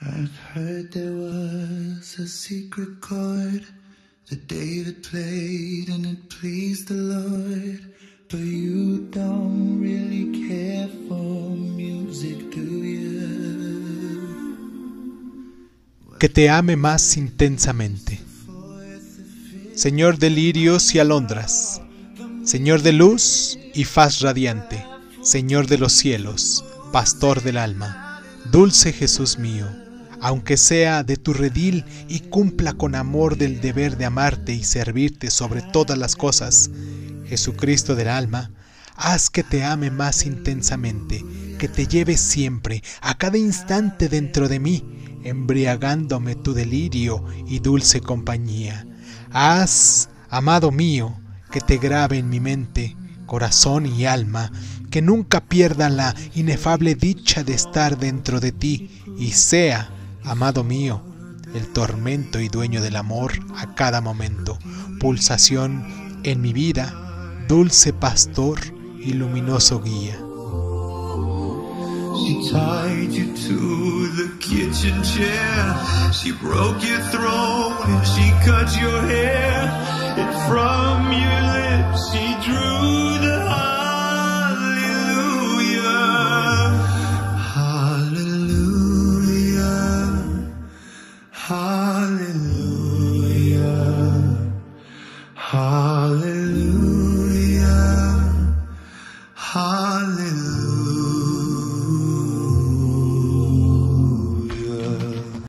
I've heard there was a secret chord that David played and it pleased the Lord. But you don't really care for music, do you? Que te ame más intensamente. Señor de lirios y alondras, Señor de luz y faz radiante, Señor de los cielos, Pastor del alma, dulce Jesús mío aunque sea de tu redil y cumpla con amor del deber de amarte y servirte sobre todas las cosas, Jesucristo del alma, haz que te ame más intensamente, que te lleve siempre, a cada instante dentro de mí, embriagándome tu delirio y dulce compañía. Haz, amado mío, que te grabe en mi mente, corazón y alma, que nunca pierda la inefable dicha de estar dentro de ti y sea amado mío, el tormento y dueño del amor a cada momento, pulsación en mi vida, dulce pastor y luminoso guía. She tied you to the kitchen chair. She broke your she cut your hair. From Hallelujah. Hallelujah.